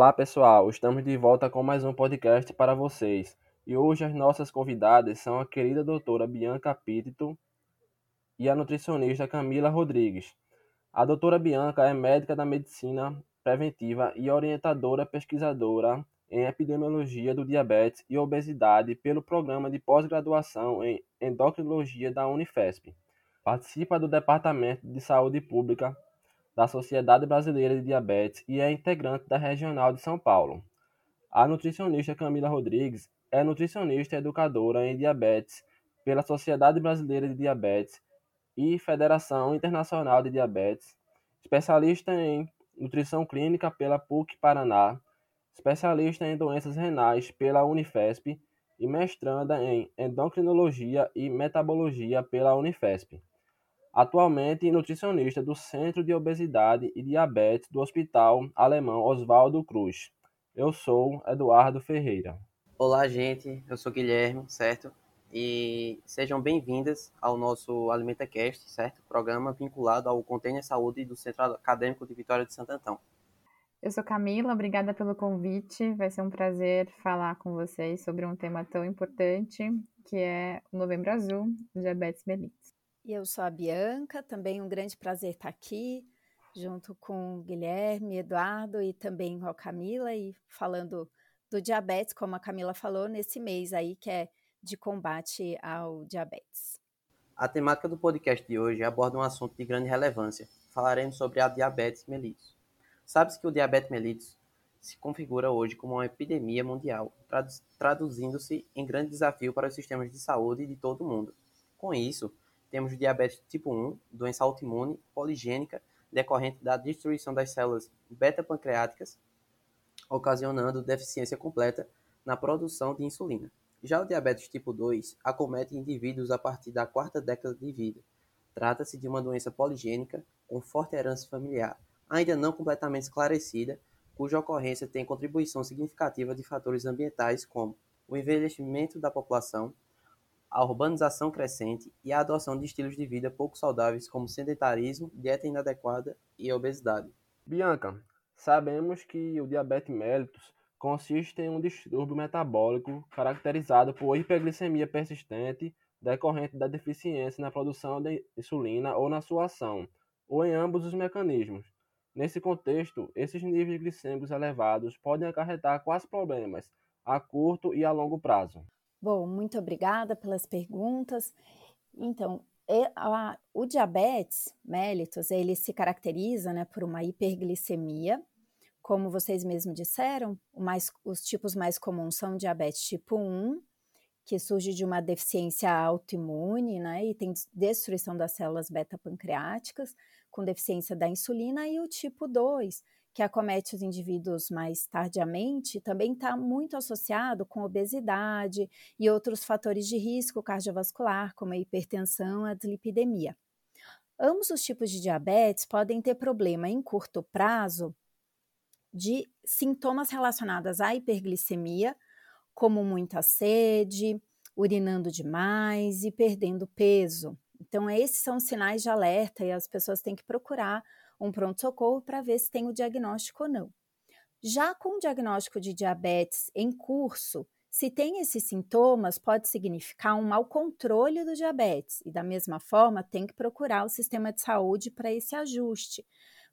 Olá pessoal, estamos de volta com mais um podcast para vocês. E hoje as nossas convidadas são a querida doutora Bianca Pítito e a nutricionista Camila Rodrigues. A doutora Bianca é médica da medicina preventiva e orientadora pesquisadora em epidemiologia do diabetes e obesidade pelo programa de pós-graduação em endocrinologia da Unifesp. Participa do Departamento de Saúde Pública da Sociedade Brasileira de Diabetes e é integrante da Regional de São Paulo. A nutricionista Camila Rodrigues é nutricionista e educadora em diabetes pela Sociedade Brasileira de Diabetes e Federação Internacional de Diabetes, especialista em nutrição clínica pela PUC Paraná, especialista em doenças renais pela Unifesp e mestranda em endocrinologia e metabologia pela Unifesp. Atualmente nutricionista do Centro de Obesidade e Diabetes do Hospital Alemão Oswaldo Cruz. Eu sou Eduardo Ferreira. Olá, gente. Eu sou Guilherme, certo? E sejam bem-vindas ao nosso AlimentaCast, certo? Programa vinculado ao Container Saúde do Centro Acadêmico de Vitória de Santo Antão. Eu sou Camila, obrigada pelo convite. Vai ser um prazer falar com vocês sobre um tema tão importante que é o Novembro Azul, diabetes mellitus. E eu sou a Bianca, também um grande prazer estar aqui, junto com Guilherme, Eduardo e também com a Camila, e falando do diabetes, como a Camila falou, nesse mês aí que é de combate ao diabetes. A temática do podcast de hoje aborda um assunto de grande relevância. Falaremos sobre a diabetes mellitus. Sabe-se que o diabetes mellitus se configura hoje como uma epidemia mundial, traduzindo-se em grande desafio para os sistemas de saúde de todo o mundo. Com isso, temos diabetes tipo 1, doença autoimune poligênica decorrente da destruição das células beta-pancreáticas, ocasionando deficiência completa na produção de insulina. Já o diabetes tipo 2 acomete indivíduos a partir da quarta década de vida. Trata-se de uma doença poligênica com forte herança familiar, ainda não completamente esclarecida, cuja ocorrência tem contribuição significativa de fatores ambientais como o envelhecimento da população, a urbanização crescente e a adoção de estilos de vida pouco saudáveis como sedentarismo, dieta inadequada e obesidade. Bianca, sabemos que o diabetes mellitus consiste em um distúrbio metabólico caracterizado por hiperglicemia persistente decorrente da deficiência na produção de insulina ou na sua ação, ou em ambos os mecanismos. Nesse contexto, esses níveis glicêmicos elevados podem acarretar quais problemas a curto e a longo prazo. Bom, muito obrigada pelas perguntas. Então, a, o diabetes mellitus, ele se caracteriza né, por uma hiperglicemia, como vocês mesmos disseram, mais, os tipos mais comuns são diabetes tipo 1, que surge de uma deficiência autoimune, né, e tem destruição das células beta-pancreáticas, com deficiência da insulina, e o tipo 2, que acomete os indivíduos mais tardiamente, também está muito associado com obesidade e outros fatores de risco cardiovascular, como a hipertensão e a dislipidemia. Ambos os tipos de diabetes podem ter problema em curto prazo de sintomas relacionados à hiperglicemia, como muita sede, urinando demais e perdendo peso. Então, esses são sinais de alerta e as pessoas têm que procurar um pronto-socorro para ver se tem o diagnóstico ou não. Já com o diagnóstico de diabetes em curso, se tem esses sintomas, pode significar um mau controle do diabetes, e da mesma forma tem que procurar o sistema de saúde para esse ajuste,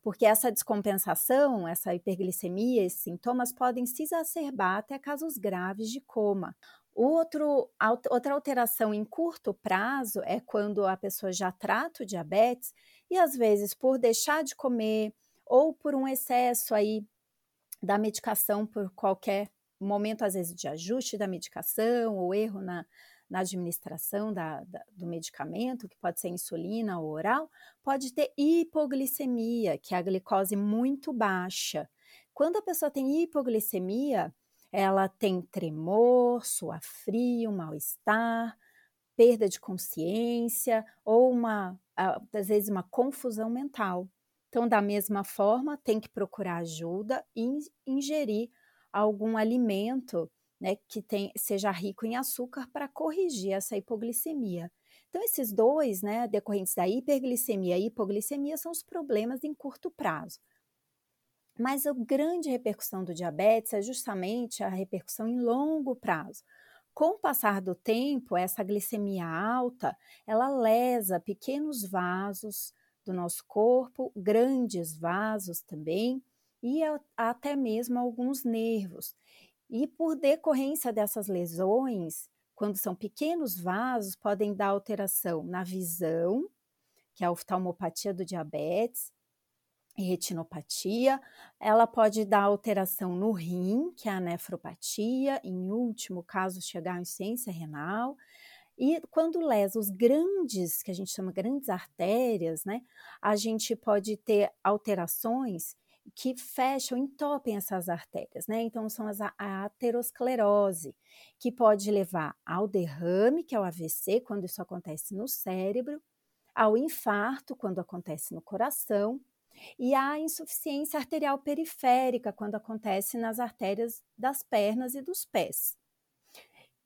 porque essa descompensação, essa hiperglicemia, esses sintomas podem se exacerbar até casos graves de coma. Outro, outra alteração em curto prazo é quando a pessoa já trata o diabetes e às vezes por deixar de comer ou por um excesso aí da medicação por qualquer momento, às vezes de ajuste da medicação ou erro na, na administração da, da, do medicamento, que pode ser insulina ou oral, pode ter hipoglicemia, que é a glicose muito baixa. Quando a pessoa tem hipoglicemia, ela tem tremor, suor frio, mal-estar, perda de consciência ou uma, às vezes uma confusão mental. Então, da mesma forma, tem que procurar ajuda e ingerir algum alimento né, que tem, seja rico em açúcar para corrigir essa hipoglicemia. Então, esses dois, né, decorrentes da hiperglicemia e hipoglicemia, são os problemas em curto prazo. Mas a grande repercussão do diabetes é justamente a repercussão em longo prazo. Com o passar do tempo, essa glicemia alta, ela lesa pequenos vasos do nosso corpo, grandes vasos também, e até mesmo alguns nervos. E por decorrência dessas lesões, quando são pequenos vasos, podem dar alteração na visão, que é a oftalmopatia do diabetes, e retinopatia. Ela pode dar alteração no rim, que é a nefropatia, em último caso, chegar à insuficiência renal. E quando lesa os grandes, que a gente chama grandes artérias, né, a gente pode ter alterações que fecham, entopem essas artérias, né? Então, são as, a aterosclerose, que pode levar ao derrame, que é o AVC, quando isso acontece no cérebro, ao infarto, quando acontece no coração, e à insuficiência arterial periférica, quando acontece nas artérias das pernas e dos pés.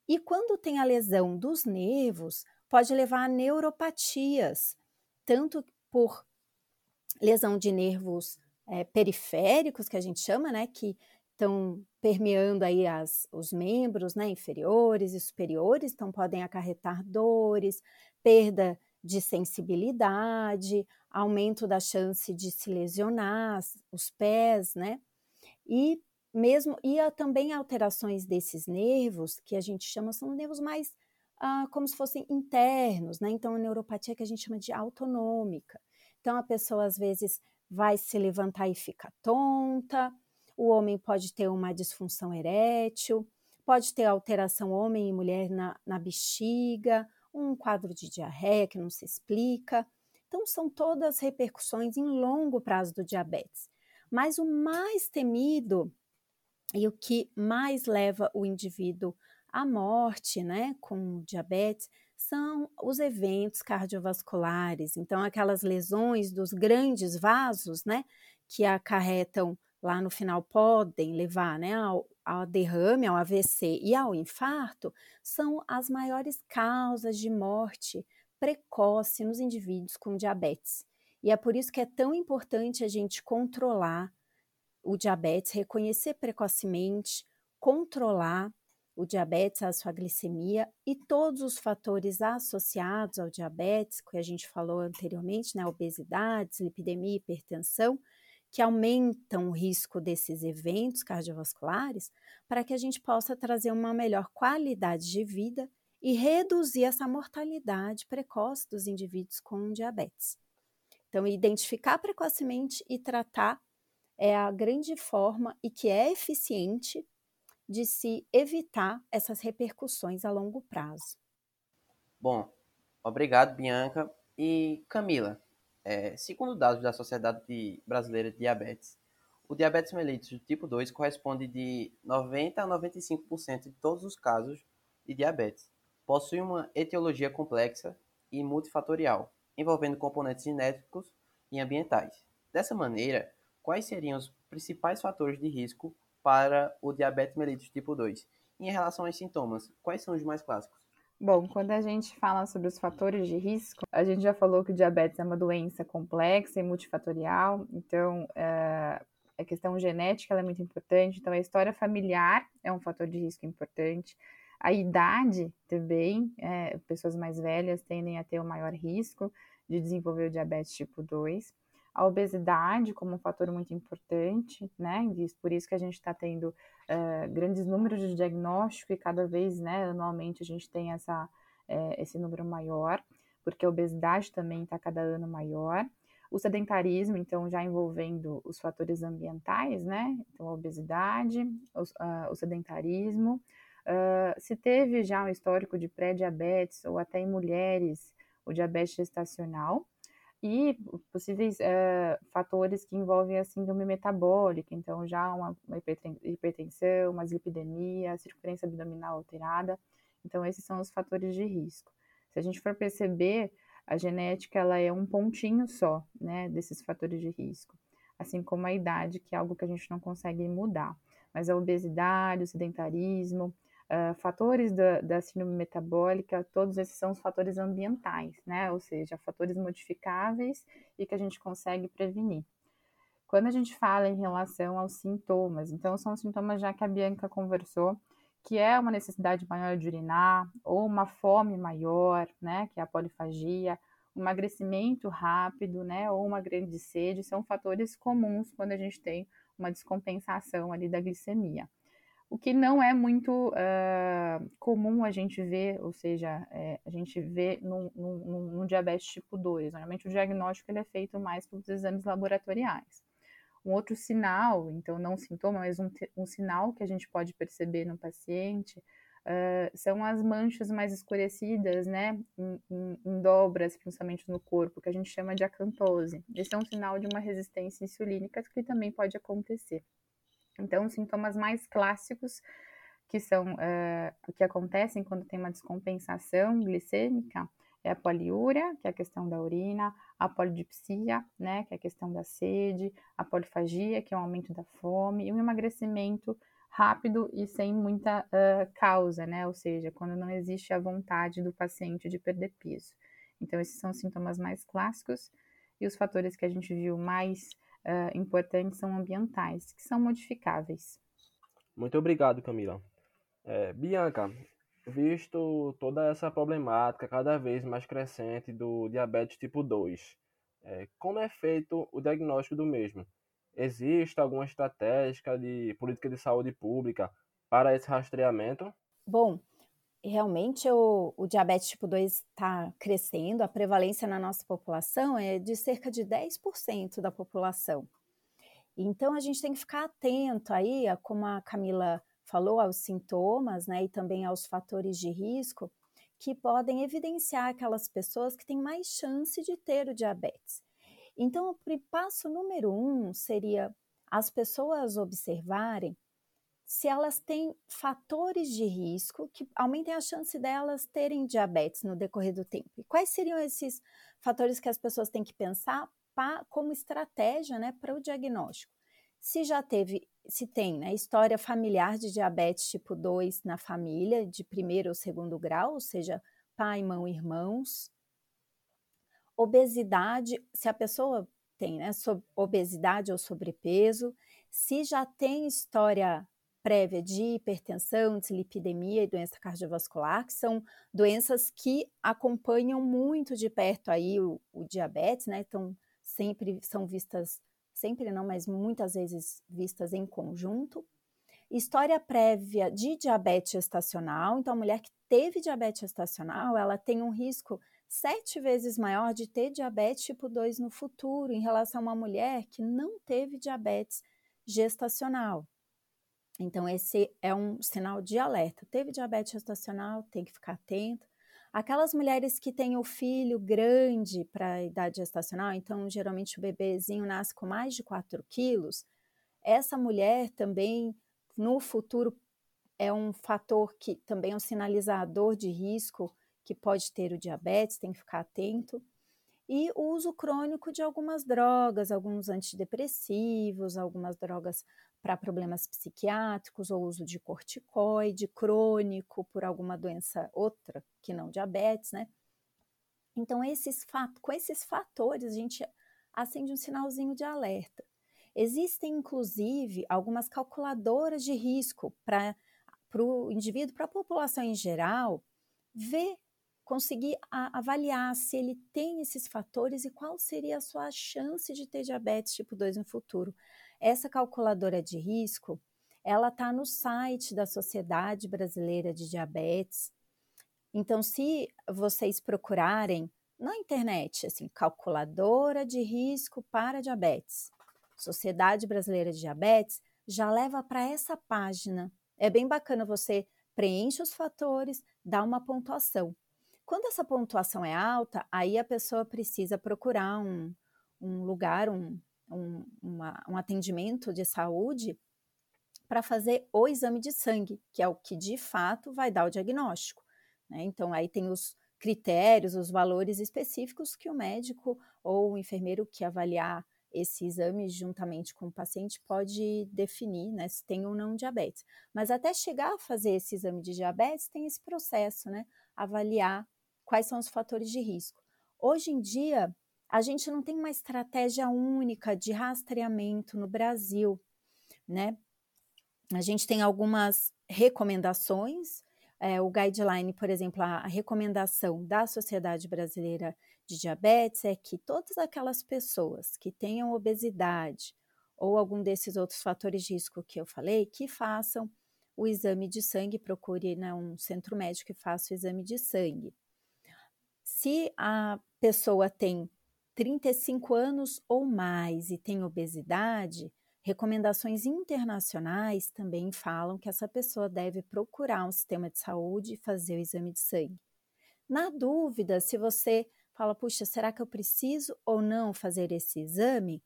E quando tem a lesão dos nervos, pode levar a neuropatias, tanto por lesão de nervos é, periféricos, que a gente chama, né, que estão permeando aí as, os membros né, inferiores e superiores, então podem acarretar dores, perda de sensibilidade, aumento da chance de se lesionar os pés, né? E mesmo e também alterações desses nervos que a gente chama são nervos mais ah, como se fossem internos, né? Então a neuropatia que a gente chama de autonômica. Então a pessoa às vezes vai se levantar e fica tonta, o homem pode ter uma disfunção erétil, pode ter alteração homem e mulher na, na bexiga, um quadro de diarreia que não se explica. Então, são todas repercussões em longo prazo do diabetes. Mas o mais temido e o que mais leva o indivíduo à morte, né, com diabetes, são os eventos cardiovasculares. Então, aquelas lesões dos grandes vasos, né, que acarretam lá no final podem levar, né, ao, ao derrame, ao AVC e ao infarto, são as maiores causas de morte precoce nos indivíduos com diabetes. E é por isso que é tão importante a gente controlar o diabetes, reconhecer precocemente, controlar o diabetes, a sua glicemia e todos os fatores associados ao diabetes, que a gente falou anteriormente, né, obesidade, lipidemia, hipertensão, que aumentam o risco desses eventos cardiovasculares, para que a gente possa trazer uma melhor qualidade de vida e reduzir essa mortalidade precoce dos indivíduos com diabetes. Então, identificar precocemente e tratar é a grande forma e que é eficiente de se evitar essas repercussões a longo prazo. Bom, obrigado, Bianca. E Camila, é, segundo dados da Sociedade Brasileira de Diabetes, o diabetes mellitus do tipo 2 corresponde de 90 a 95% de todos os casos de diabetes. Possui uma etiologia complexa e multifatorial, envolvendo componentes genéticos e ambientais. Dessa maneira, quais seriam os principais fatores de risco para o diabetes mellitus tipo 2. E em relação aos sintomas, quais são os mais clássicos? Bom, quando a gente fala sobre os fatores de risco, a gente já falou que o diabetes é uma doença complexa e multifatorial, então é, a questão genética é muito importante, então a história familiar é um fator de risco importante, a idade também, é, pessoas mais velhas tendem a ter o um maior risco de desenvolver o diabetes tipo 2 a obesidade como um fator muito importante, né? por isso que a gente está tendo uh, grandes números de diagnóstico e cada vez, né, anualmente a gente tem essa, é, esse número maior, porque a obesidade também está cada ano maior. O sedentarismo, então, já envolvendo os fatores ambientais, né? Então, a obesidade, o, uh, o sedentarismo. Uh, se teve já um histórico de pré-diabetes ou até em mulheres o diabetes gestacional, e possíveis uh, fatores que envolvem a síndrome metabólica, então já uma, uma hipertensão, uma dislipidemia, circunferência abdominal alterada. Então esses são os fatores de risco. Se a gente for perceber, a genética ela é um pontinho só, né, desses fatores de risco, assim como a idade, que é algo que a gente não consegue mudar. Mas a obesidade, o sedentarismo, Uh, fatores da, da síndrome metabólica, todos esses são os fatores ambientais, né? Ou seja, fatores modificáveis e que a gente consegue prevenir. Quando a gente fala em relação aos sintomas, então são sintomas já que a Bianca conversou, que é uma necessidade maior de urinar, ou uma fome maior, né? Que é a polifagia, um emagrecimento rápido, né? Ou uma grande sede, são fatores comuns quando a gente tem uma descompensação ali da glicemia o que não é muito uh, comum a gente ver, ou seja, é, a gente vê num, diabetes tipo 2. Normalmente o diagnóstico ele é feito mais pelos exames laboratoriais. Um outro sinal, então não sintoma, mas um, um sinal que a gente pode perceber no paciente uh, são as manchas mais escurecidas, né, em, em, em, dobras, principalmente no corpo, que a gente chama de acantose. Esse é um sinal de uma resistência insulínica que também pode acontecer. Então, os sintomas mais clássicos que são uh, que acontecem quando tem uma descompensação glicêmica é a poliúria, que é a questão da urina, a polidipsia, né, que é a questão da sede, a polifagia, que é o aumento da fome, e um emagrecimento rápido e sem muita uh, causa, né, ou seja, quando não existe a vontade do paciente de perder peso. Então, esses são os sintomas mais clássicos e os fatores que a gente viu mais uh, importantes são ambientais, que são modificáveis. Muito obrigado, Camila. É, Bianca, visto toda essa problemática cada vez mais crescente do diabetes tipo 2, é, como é feito o diagnóstico do mesmo? Existe alguma estratégia de política de saúde pública para esse rastreamento? Bom, realmente o, o diabetes tipo 2 está crescendo, a prevalência na nossa população é de cerca de 10% da população. Então a gente tem que ficar atento aí, como a Camila falou, aos sintomas né, e também aos fatores de risco que podem evidenciar aquelas pessoas que têm mais chance de ter o diabetes. Então, o passo número um seria as pessoas observarem se elas têm fatores de risco que aumentem a chance delas terem diabetes no decorrer do tempo. E quais seriam esses fatores que as pessoas têm que pensar pra, como estratégia né, para o diagnóstico? Se já teve, se tem né, história familiar de diabetes tipo 2 na família, de primeiro ou segundo grau, ou seja, pai, mãe, irmãos. Obesidade, se a pessoa tem né, obesidade ou sobrepeso, se já tem história prévia de hipertensão, dislipidemia e doença cardiovascular, que são doenças que acompanham muito de perto aí o, o diabetes, né? Então, sempre são vistas, sempre não, mas muitas vezes vistas em conjunto. História prévia de diabetes gestacional, então a mulher que teve diabetes gestacional, ela tem um risco sete vezes maior de ter diabetes tipo 2 no futuro, em relação a uma mulher que não teve diabetes gestacional. Então, esse é um sinal de alerta. Teve diabetes gestacional, tem que ficar atento. Aquelas mulheres que têm o filho grande para a idade gestacional, então geralmente o bebezinho nasce com mais de 4 quilos, essa mulher também, no futuro, é um fator que também é um sinalizador de risco que pode ter o diabetes, tem que ficar atento. E o uso crônico de algumas drogas, alguns antidepressivos, algumas drogas para problemas psiquiátricos ou uso de corticoide crônico por alguma doença outra que não diabetes, né? Então, esses com esses fatores, a gente acende um sinalzinho de alerta. Existem, inclusive, algumas calculadoras de risco para o indivíduo, para a população em geral, ver, conseguir a, avaliar se ele tem esses fatores e qual seria a sua chance de ter diabetes tipo 2 no futuro. Essa calculadora de risco, ela está no site da Sociedade Brasileira de Diabetes. Então, se vocês procurarem na internet, assim, calculadora de risco para diabetes, Sociedade Brasileira de Diabetes, já leva para essa página. É bem bacana você preenche os fatores, dá uma pontuação. Quando essa pontuação é alta, aí a pessoa precisa procurar um, um lugar, um, um, uma, um atendimento de saúde para fazer o exame de sangue, que é o que de fato vai dar o diagnóstico. Né? Então, aí tem os critérios, os valores específicos que o médico ou o enfermeiro que avaliar esse exame juntamente com o paciente pode definir né, se tem ou não diabetes. Mas até chegar a fazer esse exame de diabetes, tem esse processo, né? Avaliar quais são os fatores de risco. Hoje em dia, a gente não tem uma estratégia única de rastreamento no Brasil, né? A gente tem algumas recomendações é, o guideline, por exemplo, a, a recomendação da Sociedade Brasileira de Diabetes é que todas aquelas pessoas que tenham obesidade ou algum desses outros fatores de risco que eu falei, que façam o exame de sangue, procure né, um centro médico e faça o exame de sangue. Se a pessoa tem 35 anos ou mais e tem obesidade, Recomendações internacionais também falam que essa pessoa deve procurar um sistema de saúde e fazer o exame de sangue. Na dúvida, se você fala, puxa, será que eu preciso ou não fazer esse exame?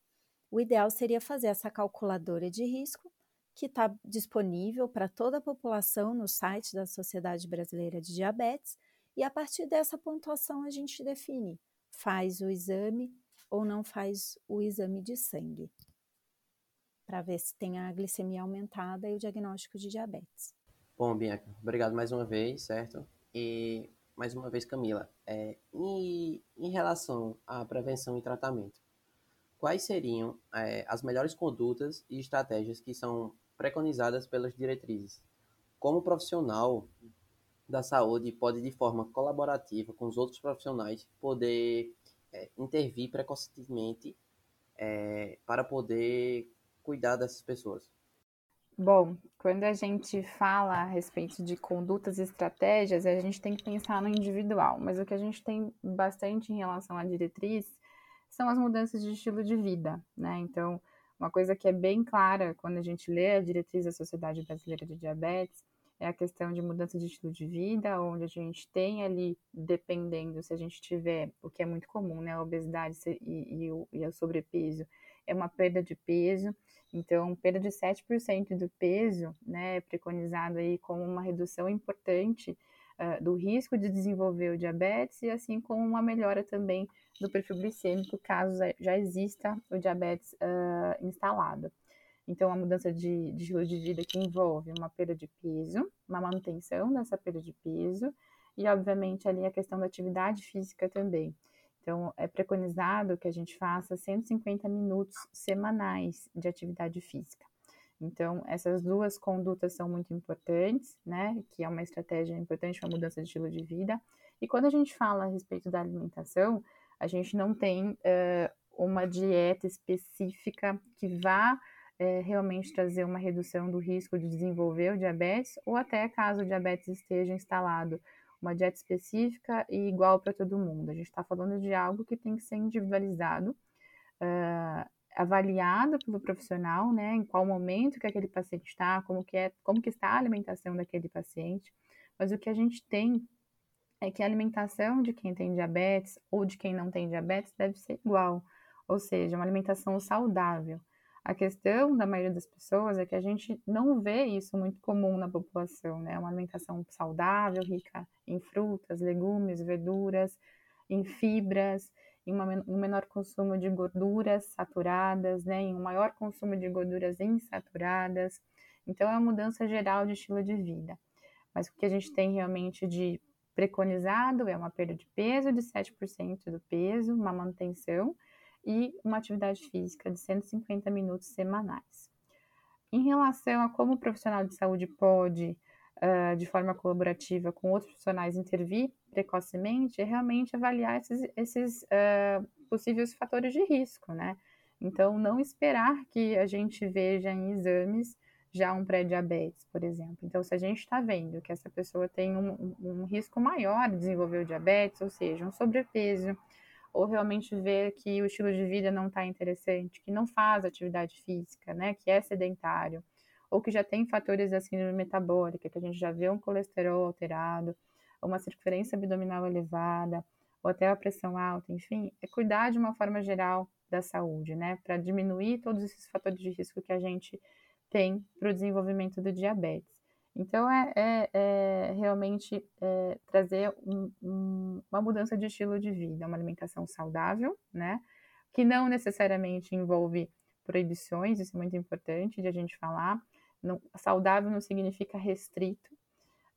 O ideal seria fazer essa calculadora de risco, que está disponível para toda a população no site da Sociedade Brasileira de Diabetes, e a partir dessa pontuação a gente define faz o exame ou não faz o exame de sangue para ver se tem a glicemia aumentada e o diagnóstico de diabetes. Bom, Bianca, obrigado mais uma vez, certo? E mais uma vez, Camila, é, em, em relação à prevenção e tratamento, quais seriam é, as melhores condutas e estratégias que são preconizadas pelas diretrizes? Como profissional da saúde pode, de forma colaborativa com os outros profissionais, poder é, intervir precocemente é, para poder cuidar dessas pessoas? Bom, quando a gente fala a respeito de condutas e estratégias, a gente tem que pensar no individual, mas o que a gente tem bastante em relação à diretriz são as mudanças de estilo de vida, né? Então, uma coisa que é bem clara quando a gente lê a diretriz da Sociedade Brasileira de Diabetes é a questão de mudança de estilo de vida, onde a gente tem ali, dependendo se a gente tiver, o que é muito comum, né, a obesidade e, e, e o sobrepeso, é uma perda de peso. Então, perda de 7% do peso, né, é preconizado aí como uma redução importante uh, do risco de desenvolver o diabetes e assim como uma melhora também do perfil glicêmico, caso já exista o diabetes uh, instalado. Então, a mudança de, de estilo de vida que envolve uma perda de peso, uma manutenção dessa perda de peso e, obviamente, ali a questão da atividade física também. Então, é preconizado que a gente faça 150 minutos semanais de atividade física. Então, essas duas condutas são muito importantes, né? Que é uma estratégia importante para a mudança de estilo de vida. E quando a gente fala a respeito da alimentação, a gente não tem uh, uma dieta específica que vá é, realmente trazer uma redução do risco de desenvolver o diabetes, ou até caso o diabetes esteja instalado, uma dieta específica e igual para todo mundo. A gente está falando de algo que tem que ser individualizado, uh, avaliado pelo profissional, né, em qual momento que aquele paciente está, como que é, como que está a alimentação daquele paciente. Mas o que a gente tem é que a alimentação de quem tem diabetes ou de quem não tem diabetes deve ser igual, ou seja, uma alimentação saudável. A questão da maioria das pessoas é que a gente não vê isso muito comum na população, né? Uma alimentação saudável, rica em frutas, legumes, verduras, em fibras, em uma, um menor consumo de gorduras saturadas, né? Em um maior consumo de gorduras insaturadas. Então, é uma mudança geral de estilo de vida. Mas o que a gente tem realmente de preconizado é uma perda de peso de 7% do peso, uma manutenção e uma atividade física de 150 minutos semanais. Em relação a como o profissional de saúde pode, uh, de forma colaborativa com outros profissionais, intervir precocemente, é realmente avaliar esses, esses uh, possíveis fatores de risco, né? Então, não esperar que a gente veja em exames já um pré-diabetes, por exemplo. Então, se a gente está vendo que essa pessoa tem um, um, risco maior de desenvolver o diabetes, ou seja, um sobrepeso, ou realmente ver que o estilo de vida não está interessante, que não faz atividade física, né, que é sedentário, ou que já tem fatores da síndrome metabólica, que a gente já vê um colesterol alterado, uma circunferência abdominal elevada, ou até a pressão alta, enfim, é cuidar de uma forma geral da saúde, né, para diminuir todos esses fatores de risco que a gente tem para o desenvolvimento do diabetes. Então, é, é, é realmente é, trazer um, um, uma mudança de estilo de vida, uma alimentação saudável, né? Que não necessariamente envolve proibições, isso é muito importante de a gente falar. Não, saudável não significa restrito.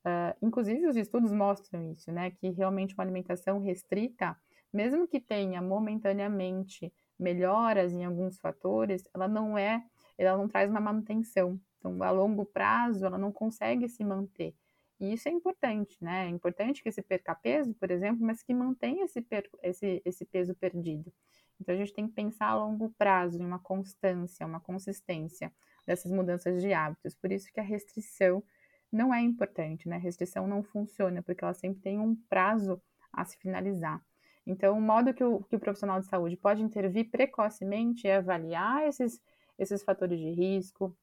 Uh, inclusive, os estudos mostram isso, né? Que realmente uma alimentação restrita, mesmo que tenha momentaneamente melhoras em alguns fatores, ela não é, ela não traz uma manutenção. Então, a longo prazo, ela não consegue se manter. E isso é importante, né? É importante que se perca peso, por exemplo, mas que mantenha esse, esse, esse peso perdido. Então, a gente tem que pensar a longo prazo, em uma constância, uma consistência dessas mudanças de hábitos. Por isso que a restrição não é importante, né? A restrição não funciona, porque ela sempre tem um prazo a se finalizar. Então, o modo que o, que o profissional de saúde pode intervir precocemente é avaliar esses, esses fatores de risco,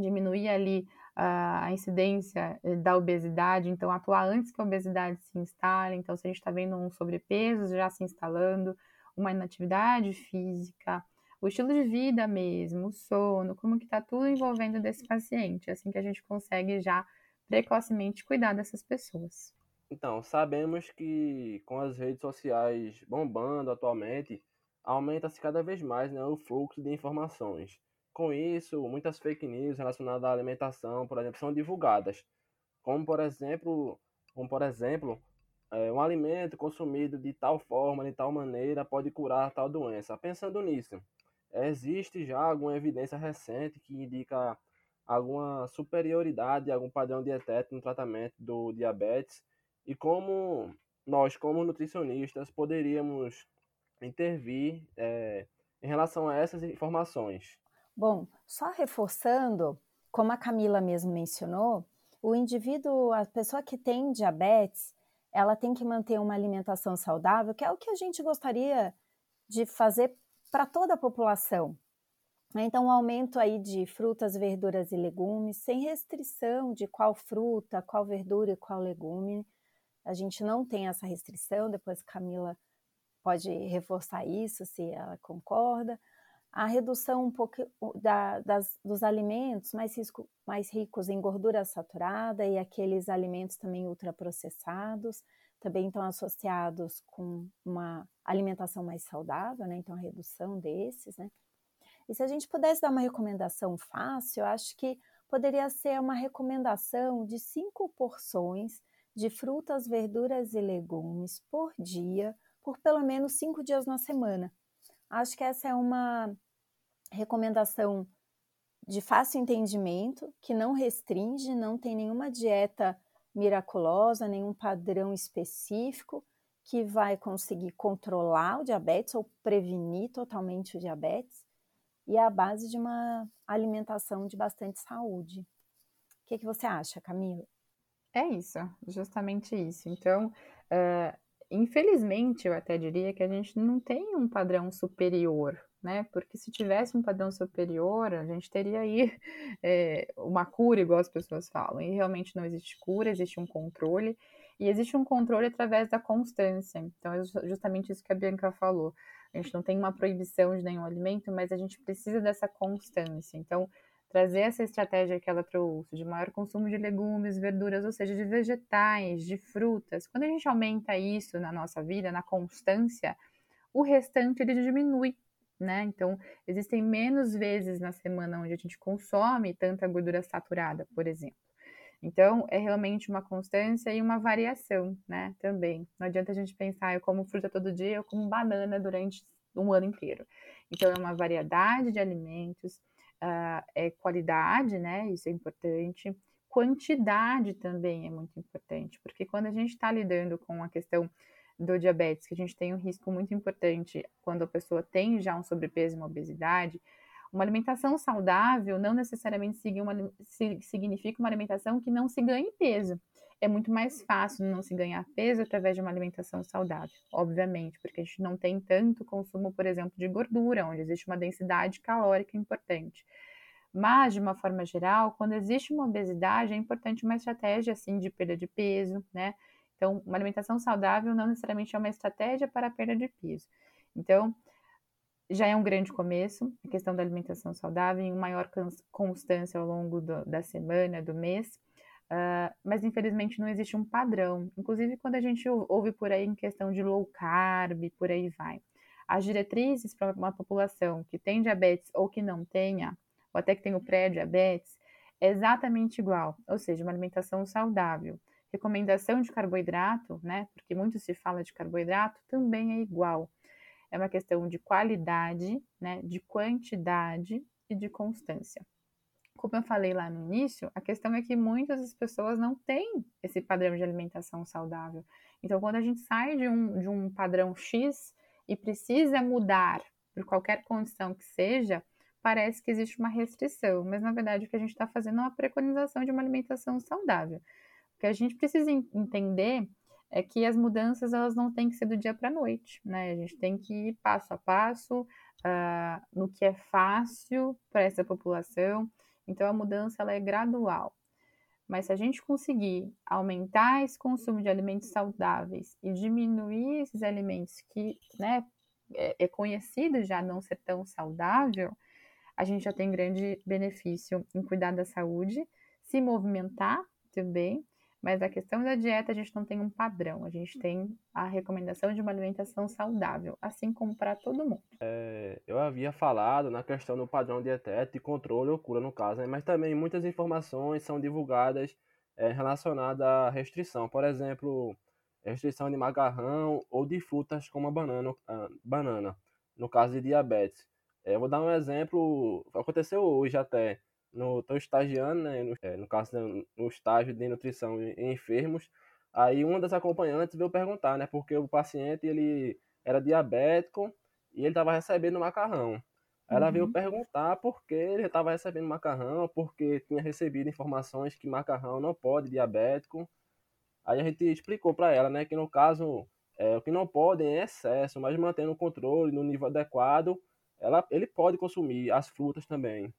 diminuir ali a, incidência eh, da obesidade, então atuar antes que a obesidade se instale. Então, se a gente está vendo um sobrepeso já se instalando, uma inatividade física, o estilo de vida mesmo, o sono, como que está tudo envolvendo desse paciente, assim que a gente consegue já precocemente cuidar dessas pessoas. Então, sabemos que com as redes sociais bombando atualmente, aumenta-se cada vez mais né, o fluxo de informações. Com isso, muitas fake news relacionadas à alimentação, por exemplo, são divulgadas. Como por exemplo, como por exemplo, é, um alimento consumido de tal forma, de tal maneira, pode curar tal doença. Pensando nisso, existe já alguma evidência recente que indica alguma superioridade, algum padrão dietético no tratamento do diabetes e como nós, como nutricionistas, poderíamos intervir é, em relação a essas informações? Bom, só reforçando, como a Camila mesmo mencionou, o indivíduo, a pessoa que tem diabetes, ela tem que manter uma alimentação saudável, que é o que a gente gostaria de fazer para toda a população. Então, um aumento aí de frutas, verduras e legumes, sem restrição de qual fruta, qual verdura e qual legume. A gente não tem essa restrição, depois Camila pode reforçar isso, se ela concorda. A redução um pouco da, das, dos alimentos mais, risco, mais ricos em gordura saturada e aqueles alimentos também ultraprocessados, também estão associados com uma alimentação mais saudável, né? Então, a redução desses, né? E se a gente pudesse dar uma recomendação fácil, eu acho que poderia ser uma recomendação de cinco porções de frutas, verduras e legumes por dia, por pelo menos cinco dias na semana. Acho que essa é uma recomendação de fácil entendimento, que não restringe, não tem nenhuma dieta miraculosa, nenhum padrão específico que vai conseguir controlar o diabetes ou prevenir totalmente o diabetes, e é a base de uma alimentação de bastante saúde. O que, que você acha, Camila? É isso, justamente isso. Então, uh, infelizmente, eu até diria que a gente não tem um padrão superior, né? Porque se tivesse um padrão superior, a gente teria aí é, uma cura, igual as pessoas falam. E realmente não existe cura, existe um controle. E existe um controle através da constância. Então, é justamente isso que a Bianca falou. A gente não tem uma proibição de nenhum alimento, mas a gente precisa dessa constância. Então, trazer essa estratégia que ela trouxe de maior consumo de legumes, verduras, ou seja, de vegetais, de frutas. Quando a gente aumenta isso na nossa vida, na constância, o restante ele diminui, né? Então, existem menos vezes na semana onde a gente consome tanta gordura saturada, por exemplo. Então, é realmente uma constância e uma variação, né? Também. Não adianta a gente pensar, eu como fruta todo dia, eu como banana durante um ano inteiro. Então, é uma variedade de alimentos, uh, é qualidade, né? Isso é importante. Quantidade também é muito importante, porque quando a gente está lidando com a questão do diabetes, que a gente tem um risco muito importante quando a pessoa tem já um sobrepeso e uma obesidade, Uma alimentação saudável não necessariamente significa uma alimentação que não se ganhe peso. É muito mais fácil não se ganhar peso através de uma alimentação saudável, obviamente, porque a gente não tem tanto consumo, por exemplo, de gordura, onde existe uma densidade calórica importante. Mas, de uma forma geral, quando existe uma obesidade, é importante uma estratégia assim de perda de peso, né? Então, uma alimentação saudável não necessariamente é uma estratégia para a perda de peso. Então, já é um grande começo, a questão da alimentação saudável, em maior constância ao longo do, da semana, do mês, uh, mas infelizmente não existe um padrão. Inclusive, quando a gente ouve por aí em questão de low carb, por aí vai. As diretrizes para uma população que tem diabetes ou que não tenha, ou até que tem o pré-diabetes, é exatamente igual, ou seja, uma alimentação saudável. Recomendação de carboidrato, né? Porque muito se fala de carboidrato, também é igual é uma questão de qualidade, né, de quantidade e de constância. Como eu falei lá no início, a questão é que muitas pessoas não têm esse padrão de alimentação saudável. Então, quando a gente sai de um, de um padrão X e precisa mudar por qualquer condição que seja, parece que existe uma restrição, mas na verdade o que a gente está fazendo é uma preconização de uma alimentação saudável. O que a gente precisa entender é que as mudanças elas não têm que ser do dia para a noite, né? A gente tem que ir passo a passo uh, no que é fácil para essa população. Então a mudança ela é gradual. Mas se a gente conseguir aumentar esse consumo de alimentos saudáveis e diminuir esses alimentos que, né, é, é conhecido já não ser tão saudável, a gente já tem grande benefício em cuidar da saúde, se movimentar também mas a questão da dieta, a gente não tem um padrão, a gente tem a recomendação de uma alimentação saudável, assim como para todo mundo. É, eu havia falado na questão do padrão dietético controle ou cura, no caso, né? mas também muitas informações são divulgadas é, relacionadas à restrição. Por exemplo, restrição de macarrão ou de frutas como a banana, a banana no caso de diabetes. É, eu vou dar um exemplo, aconteceu hoje até no estagiando, né, no, é, no caso no estágio de nutrição em enfermos. Aí uma das acompanhantes veio perguntar, né, porque o paciente ele era diabético e ele estava recebendo macarrão. Ela uhum. veio perguntar por que ele estava recebendo macarrão, porque tinha recebido informações que macarrão não pode diabético. Aí a gente explicou para ela, né, que no caso é, o que não pode é excesso, mas mantendo o controle no nível adequado, ela, ele pode consumir as frutas também.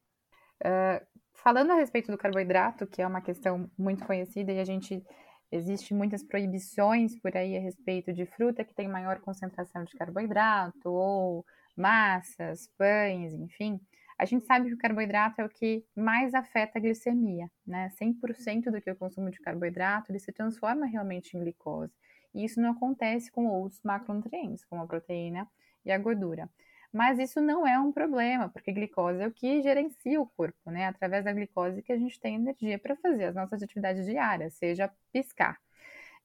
Uh, falando a respeito do carboidrato, que é uma questão muito conhecida e a gente existe muitas proibições por aí a respeito de fruta que tem maior concentração de carboidrato ou massas, pães, enfim. A gente sabe que o carboidrato é o que mais afeta a glicemia, né? 100% do que eu consumo de carboidrato, ele se transforma realmente em glicose. E isso não acontece com outros macronutrientes, como a proteína e a gordura. Mas isso não é um problema, porque glicose é o que gerencia o corpo, né? Através da glicose que a gente tem energia para fazer as nossas atividades diárias, seja piscar.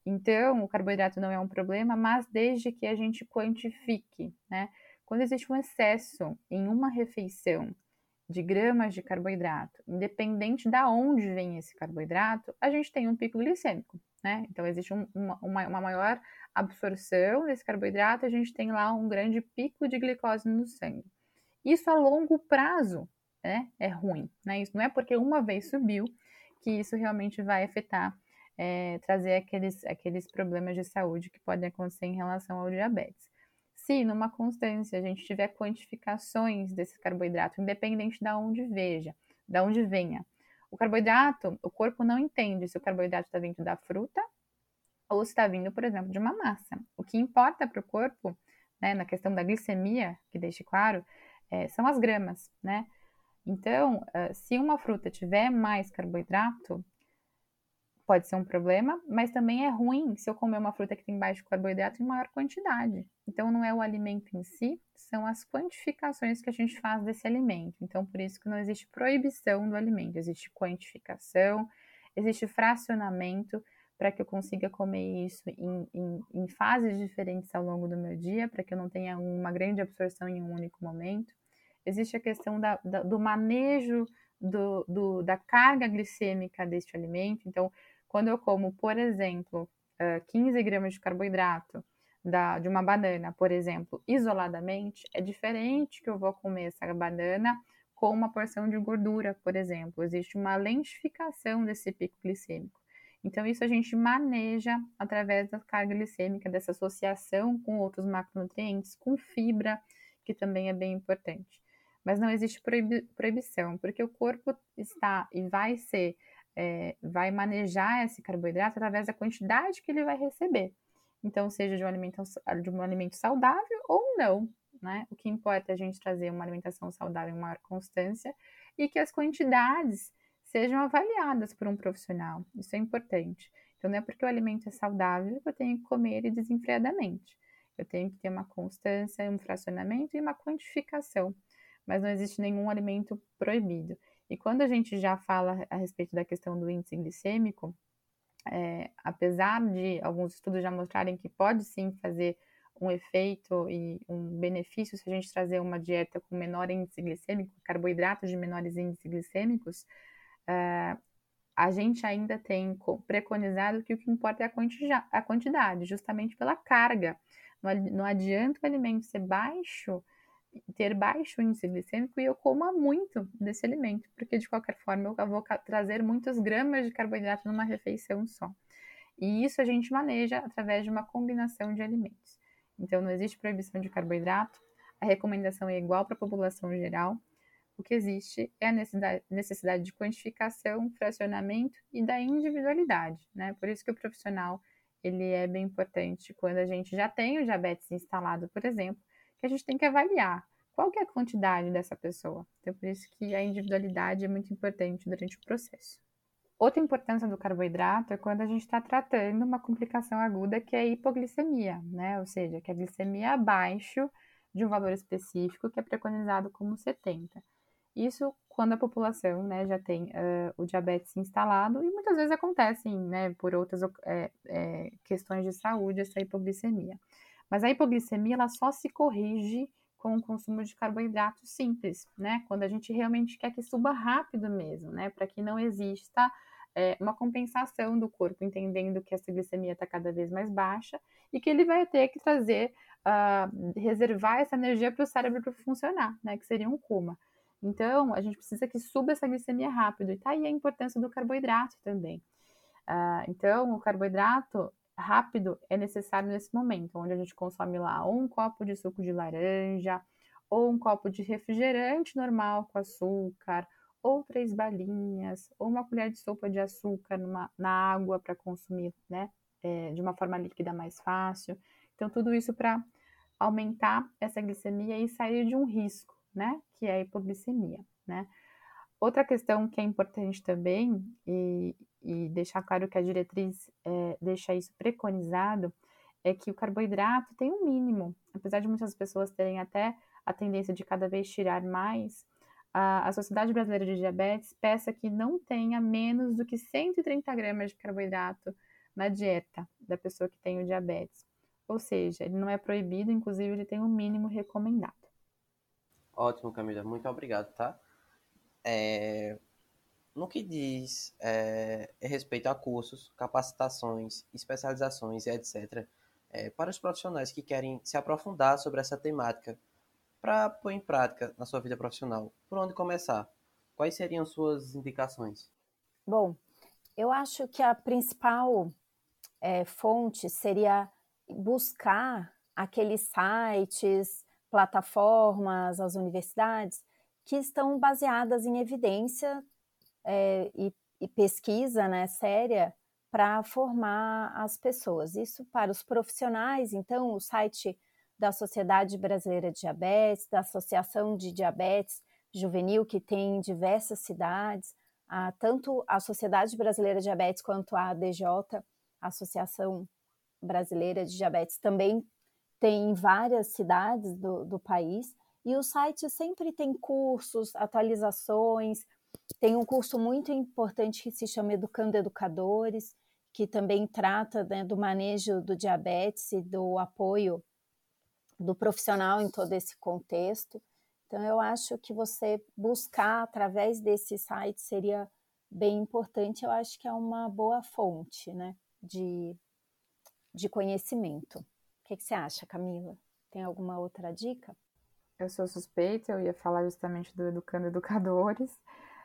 Então, o carboidrato não é um problema, mas desde que a gente quantifique, né? Quando existe um excesso em uma refeição de gramas de carboidrato, independente da onde vem esse carboidrato, a gente tem um pico glicêmico, né? Então, existe um, uma, uma maior absorção desse carboidrato, a gente tem lá um grande pico de glicose no sangue. Isso a longo prazo né, é ruim. Né? Isso não é porque uma vez subiu que isso realmente vai afetar, é, trazer aqueles, aqueles problemas de saúde que podem acontecer em relação ao diabetes. Se numa constância a gente tiver quantificações desse carboidrato, independente de onde veja, de onde venha, o carboidrato, o corpo não entende se o carboidrato está vindo da fruta ou se está vindo, por exemplo, de uma massa. O que importa para o corpo, né, na questão da glicemia, que deixe claro, é, são as gramas, né? Então, uh, se uma fruta tiver mais carboidrato, pode ser um problema, mas também é ruim se eu comer uma fruta que tem baixo carboidrato em maior quantidade. Então, não é o alimento em si, são as quantificações que a gente faz desse alimento. Então, por isso que não existe proibição do alimento, existe quantificação, existe fracionamento para que eu consiga comer isso em, em, em, fases diferentes ao longo do meu dia, para que eu não tenha uma grande absorção em um único momento. Existe a questão da, da, do manejo do, do, da carga glicêmica deste alimento. Então, quando eu como, por exemplo, 15 gramas de carboidrato da, de uma banana, por exemplo, isoladamente, é diferente que eu vou comer essa banana com uma porção de gordura, por exemplo. Existe uma lentificação desse pico glicêmico. Então, isso a gente maneja através da carga glicêmica, dessa associação com outros macronutrientes, com fibra, que também é bem importante. Mas não existe proibição, porque o corpo está e vai ser, é, vai manejar esse carboidrato através da quantidade que ele vai receber. Então, seja de um alimento, de um alimento saudável ou não, né? O que importa é a gente trazer uma alimentação saudável em maior constância e que as quantidades sejam avaliadas por um profissional. Isso é importante. Então, não é porque o alimento é saudável que eu tenho que comer ele desenfreadamente. Eu tenho que ter uma constância, um fracionamento e uma quantificação. Mas não existe nenhum alimento proibido. E quando a gente já fala a respeito da questão do índice glicêmico, é, apesar de alguns estudos já mostrarem que pode sim fazer um efeito e um benefício se a gente trazer uma dieta com menor índice glicêmico, carboidratos de menores índices glicêmicos, uh, a gente ainda tem preconizado que o que importa é a, a quantidade, justamente pela carga. Não adianta o alimento ser baixo, ter baixo índice glicêmico e eu coma muito desse alimento, porque de qualquer forma eu vou trazer muitas gramas de carboidrato numa refeição só. E isso a gente maneja através de uma combinação de alimentos. Então, não existe proibição de carboidrato, a recomendação é igual para a população geral. O que existe é a necessidade, necessidade de quantificação, fracionamento e da individualidade, né? Por isso que o profissional ele é bem importante quando a gente já tem o diabetes instalado, por exemplo, que a gente tem que avaliar qual que é a quantidade dessa pessoa. Então, por isso que a individualidade é muito importante durante o processo. Outra importância do carboidrato é quando a gente está tratando uma complicação aguda que é a hipoglicemia, né? Ou seja, que a glicemia é abaixo de um valor específico que é preconizado como 70. Isso quando a população né, já tem uh, o diabetes instalado e muitas vezes acontece né, por outras é, é, questões de saúde essa hipoglicemia. Mas a hipoglicemia ela só se corrige com o consumo de carboidrato simples, né? Quando a gente realmente quer que suba rápido mesmo, né? Para que não exista é, uma compensação do corpo, entendendo que essa glicemia está cada vez mais baixa e que ele vai ter que trazer, uh, reservar essa energia para o cérebro funcionar, né? Que seria um coma. Então, a gente precisa que suba essa glicemia rápido. E tá aí a importância do carboidrato também. Uh, então, o carboidrato rápido é necessário nesse momento, onde a gente consome lá um copo de suco de laranja, ou um copo de refrigerante normal com açúcar, ou três balinhas, ou uma colher de sopa de açúcar numa, na água para consumir, né, é, de uma forma líquida mais fácil. Então, tudo isso para aumentar essa glicemia e sair de um risco, né, que é a hipoglicemia, né. Outra questão que é importante também, e, e deixar claro que a diretriz é, deixa isso preconizado, é que o carboidrato tem um mínimo. Apesar de muitas pessoas terem até a tendência de cada vez tirar mais, a, a Sociedade Brasileira de Diabetes peça que não tenha menos do que 130 gramas de carboidrato na dieta da pessoa que tem o diabetes. Ou seja, ele não é proibido, inclusive ele tem um mínimo recomendado. Ótimo, Camila. Muito obrigado, tá? É, no que diz é, respeito a cursos, capacitações, especializações e etc., é, para os profissionais que querem se aprofundar sobre essa temática para pôr em prática na sua vida profissional, por onde começar? Quais seriam suas indicações? Bom, eu acho que a principal é, fonte seria buscar aqueles sites, plataformas, as universidades que estão baseadas em evidência é, e, e, pesquisa né, séria para formar as pessoas. Isso para os profissionais, então, o site da Sociedade Brasileira de Diabetes, da Associação de Diabetes Juvenil, que tem em diversas cidades, a, tanto a Sociedade Brasileira de Diabetes quanto a ADJ, Associação Brasileira de Diabetes, também tem em várias cidades do, do país. E o site sempre tem cursos, atualizações, tem um curso muito importante que se chama Educando Educadores, que também trata né, do manejo do diabetes e do apoio do profissional em todo esse contexto. Então, eu acho que você buscar através desse site seria bem importante. Eu acho que é uma boa fonte né, de, de conhecimento. O que, que você acha, Camila? Tem alguma outra dica? Eu sou suspeita, eu ia falar justamente do Educando Educadores.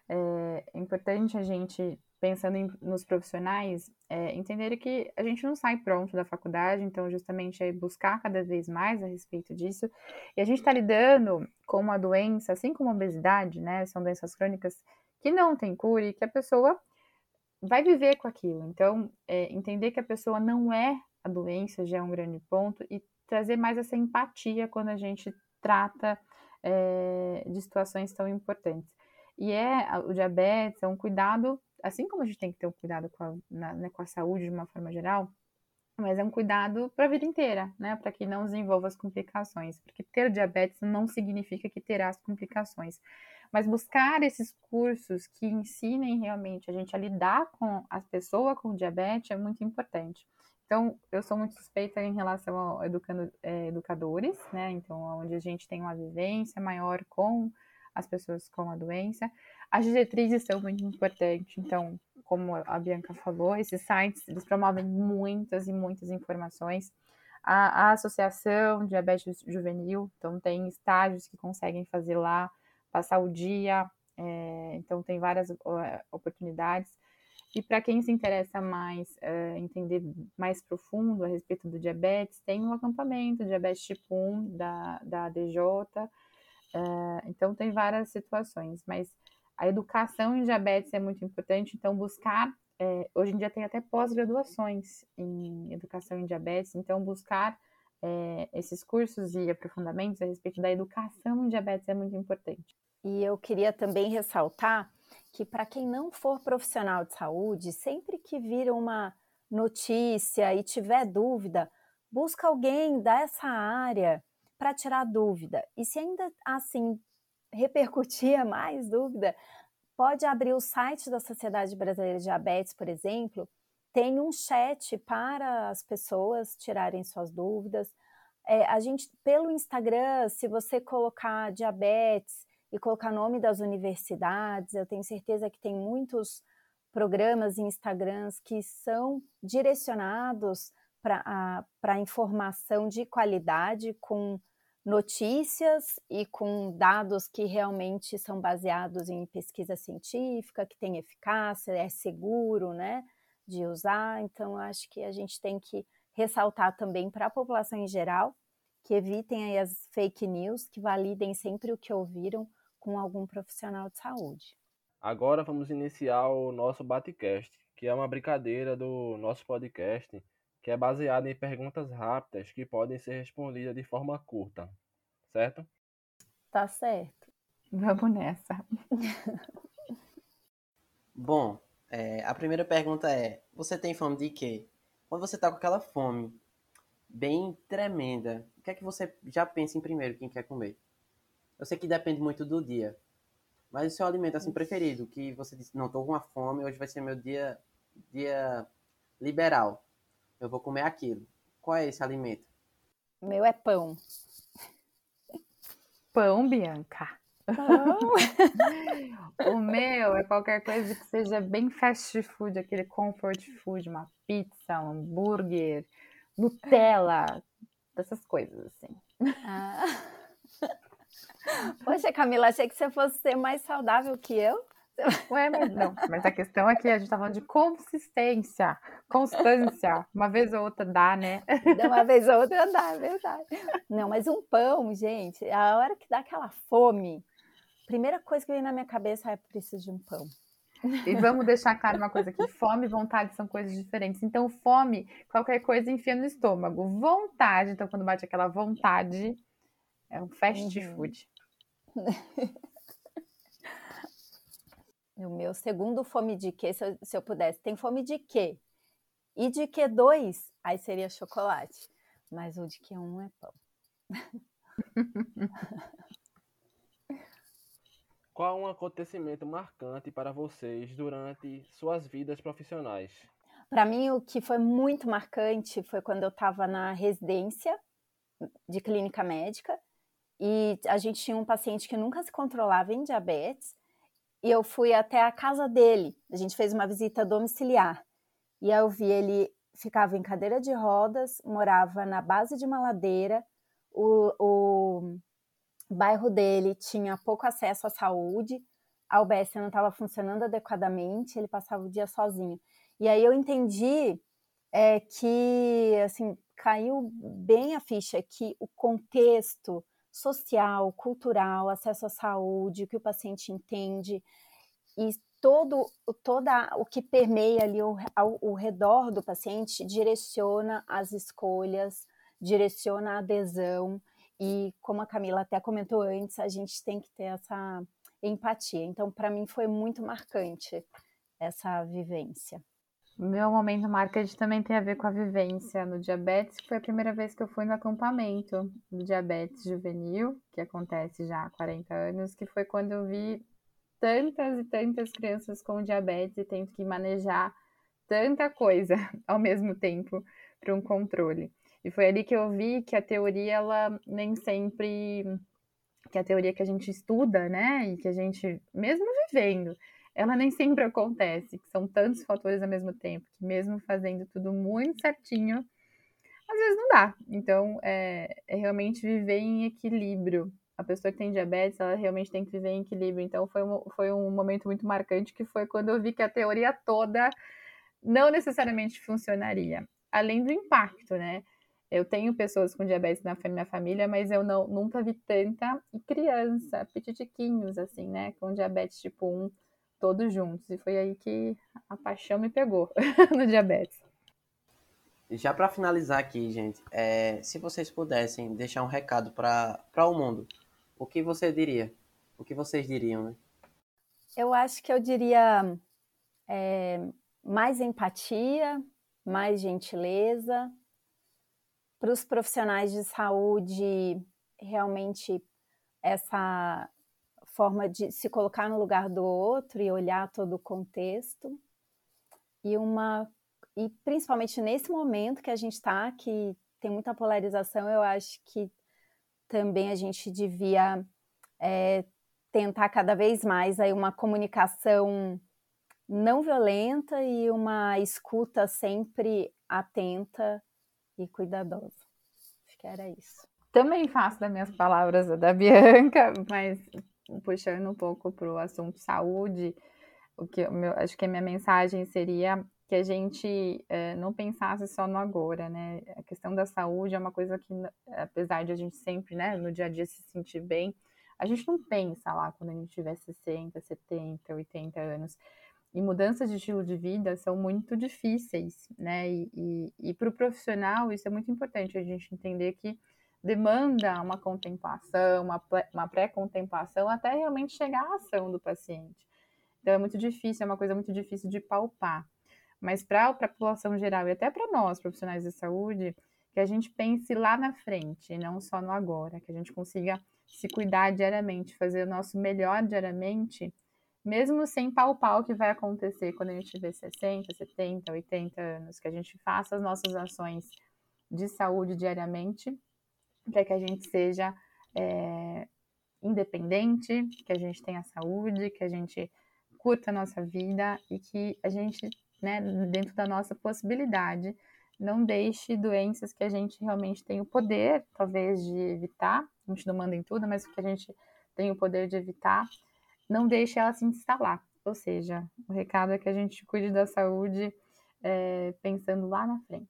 É, é importante a gente, pensando em, nos profissionais, é, entender que a gente não sai pronto da faculdade, então justamente é buscar cada vez mais a respeito disso. E a gente está lidando com uma doença, assim como a obesidade, né? São doenças crônicas que não tem cura e que a pessoa vai viver com aquilo. Então, é, entender que a pessoa não é a doença já é um grande ponto e trazer mais essa empatia quando a gente trata é, de situações tão importantes. E é o diabetes é um cuidado, assim como a gente tem que ter um cuidado com a, na, né, com a saúde de uma forma geral, mas é um cuidado para a vida inteira, né? Para que não desenvolva as complicações. Porque ter diabetes não significa que terá as complicações. Mas buscar esses cursos que ensinem realmente a gente a lidar com a pessoa com diabetes é muito importante. Então, eu sou muito suspeita em relação ao educando, é, educadores, né? Então, onde a gente tem uma vivência maior com as pessoas com a doença. As diretrizes são muito importantes. Então, como a Bianca falou, esses sites eles promovem muitas e muitas informações. A, a Associação Diabetes Juvenil, então tem estágios que conseguem fazer lá, passar o dia, é, então tem várias oportunidades. E para quem se interessa mais, é, entender mais profundo a respeito do diabetes, tem um acampamento diabetes tipo 1 da, da ADJ. É, então tem várias situações, mas a educação em diabetes é muito importante, então buscar, é, hoje em dia tem até pós-graduações em educação em diabetes, então buscar é, esses cursos e aprofundamentos a respeito da educação em diabetes é muito importante. E eu queria também ressaltar que para quem não for profissional de saúde, sempre que vir uma notícia e tiver dúvida, busca alguém dessa área para tirar dúvida. E se ainda assim repercutir mais dúvida, pode abrir o site da Sociedade Brasileira de Diabetes, por exemplo, tem um chat para as pessoas tirarem suas dúvidas. É, a gente, pelo Instagram, se você colocar diabetes e colocar nome das universidades. Eu tenho certeza que tem muitos programas e Instagrams que são direcionados para informação de qualidade, com notícias e com dados que realmente são baseados em pesquisa científica, que tem eficácia, é seguro, né, de usar. Então, acho que a gente tem que ressaltar também para a população em geral que evitem as fake news, que validem sempre o que ouviram, com algum profissional de saúde. Agora vamos iniciar o nosso Batcast, que é uma brincadeira do nosso podcast, que é baseado em perguntas rápidas que podem ser respondidas de forma curta, certo? Tá certo. Vamos nessa. Bom, é, a primeira pergunta é: você tem fome de quê? Quando você tá com aquela fome bem tremenda, o que é que você já pensa em primeiro quem quer comer? Eu sei que depende muito do dia. Mas o seu alimento assim preferido, que você disse, não, tô com uma fome, hoje vai ser meu dia dia liberal. Eu vou comer aquilo. Qual é esse alimento? O meu é pão. Pão, Bianca. Pão. o meu é qualquer coisa que seja bem fast food, aquele comfort food, uma pizza, um hambúrguer, Nutella, dessas coisas assim. Ah. Poxa, Camila, achei que você fosse ser mais saudável que eu. Ué, mas não. Mas a questão é que a gente tá falando de consistência, constância. Uma vez ou outra dá, né? Uma vez ou outra dá, é verdade. Não, mas um pão, gente, a hora que dá aquela fome, primeira coisa que vem na minha cabeça é preciso de um pão. E vamos deixar claro uma coisa aqui: fome e vontade são coisas diferentes. Então, fome, qualquer coisa enfia no estômago. Vontade, então, quando bate aquela vontade, é um fast uhum. food. o meu segundo fome de quê, se eu, se eu pudesse, tem fome de quê? E de que dois? Aí seria chocolate. Mas o de que um é pão. Qual um acontecimento marcante para vocês durante suas vidas profissionais? Para mim, o que foi muito marcante foi quando eu estava na residência de clínica médica e a gente tinha um paciente que nunca se controlava em diabetes, e eu fui até a casa dele. A gente fez uma visita domiciliar. E eu vi ele ficava em cadeira de rodas, morava na base de uma ladeira, o, o bairro dele tinha pouco acesso à saúde, a UBS não estava funcionando adequadamente, ele passava o dia sozinho. E aí eu entendi é, que, assim, caiu bem a ficha que o contexto social, cultural, acesso à saúde, o que o paciente entende e todo toda o que permeia ali ao, ao, ao redor do paciente direciona as escolhas, direciona a adesão e como a Camila até comentou antes, a gente tem que ter essa empatia. Então, para mim foi muito marcante essa vivência. Meu momento marcante também tem a ver com a vivência no diabetes, que foi a primeira vez que eu fui no acampamento do diabetes juvenil, que acontece já há 40 anos, que foi quando eu vi tantas e tantas crianças com diabetes e tendo que manejar tanta coisa ao mesmo tempo para um controle. E foi ali que eu vi que a teoria, ela nem sempre. que a teoria que a gente estuda, né, e que a gente, mesmo vivendo, ela nem sempre acontece, que são tantos fatores ao mesmo tempo, que mesmo fazendo tudo muito certinho, às vezes não dá. Então, é, é realmente viver em equilíbrio. A pessoa que tem diabetes, ela realmente tem que viver em equilíbrio. Então, foi um, foi um momento muito marcante, que foi quando eu vi que a teoria toda não necessariamente funcionaria. Além do impacto, né? Eu tenho pessoas com diabetes na minha família, mas eu não, nunca vi tanta criança, petitiquinhos, assim, né? Com diabetes tipo 1 todos juntos. E foi aí que a paixão me pegou no diabetes. Já para finalizar aqui, gente, é, se vocês pudessem deixar um recado para o mundo, o que você diria? O que vocês diriam, né? Eu acho que eu diria é, mais empatia, mais gentileza. Para os profissionais de saúde, realmente essa forma de se colocar no lugar do outro e olhar todo o contexto. E uma e principalmente nesse momento que a gente está que tem muita polarização eu acho que também a gente devia é, tentar cada vez mais aí uma comunicação não violenta e uma escuta sempre atenta e cuidadosa. Acho que era isso. Também faço das minhas palavras da Bianca, mas puxando um pouco para o assunto saúde, o que meu, acho que a minha mensagem seria que a gente é, não pensasse só no agora, né? A questão da saúde é uma coisa que, apesar de a gente sempre, né, no dia a dia se sentir bem, a gente não pensa lá quando a gente tiver 60, 70, 80 anos. E mudanças de estilo de vida são muito difíceis, né? E, e, e para o profissional isso é muito importante a gente entender que demanda uma contemplação, uma, pré-contemplação, até realmente chegar à ação do paciente. Então é muito difícil, é uma coisa muito difícil de palpar. Mas para a população geral e até para nós, profissionais de saúde, que a gente pense lá na frente, não só no agora, que a gente consiga se cuidar diariamente, fazer o nosso melhor diariamente, mesmo sem palpar o que vai acontecer quando a gente tiver 60, 70, 80 anos, que a gente faça as nossas ações de saúde diariamente para que a gente seja é, independente, que a gente tenha saúde, que a gente curta a nossa vida e que a gente, né, dentro da nossa possibilidade, não deixe doenças que a gente realmente tem o poder, talvez, de evitar, a gente não manda em tudo, mas que a gente tem o poder de evitar, não deixe ela se instalar. Ou seja, o recado é que a gente cuide da saúde é, pensando lá na frente.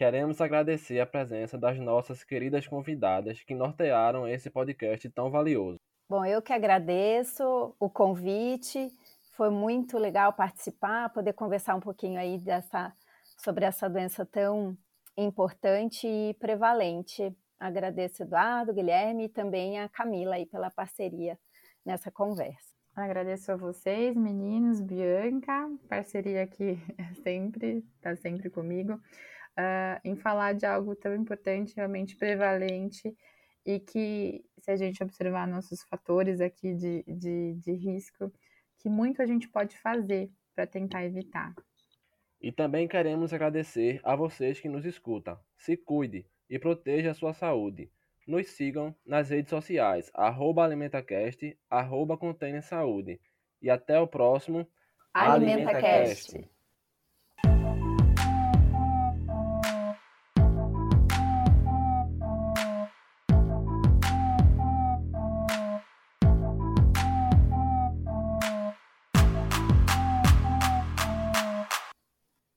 Queremos agradecer a presença das nossas queridas convidadas que nortearam esse podcast tão valioso. Bom, eu que agradeço o convite. Foi muito legal participar, poder conversar um pouquinho aí dessa, sobre essa doença tão importante e prevalente. Agradeço Eduardo, Guilherme e também a Camila aí pela parceria nessa conversa. Agradeço a vocês, meninos, Bianca, parceria que é sempre, está sempre comigo uh, em falar de algo tão importante, realmente prevalente, e que, se a gente observar nossos fatores aqui de, de, de risco, que muito a gente pode fazer para tentar evitar. E também queremos agradecer a vocês que nos escutam. Se cuide e proteja a sua saúde. Nos sigam nas redes sociais, arroba AlimentaCast, arroba Saúde. E até o próximo AlimentaCast. Alimenta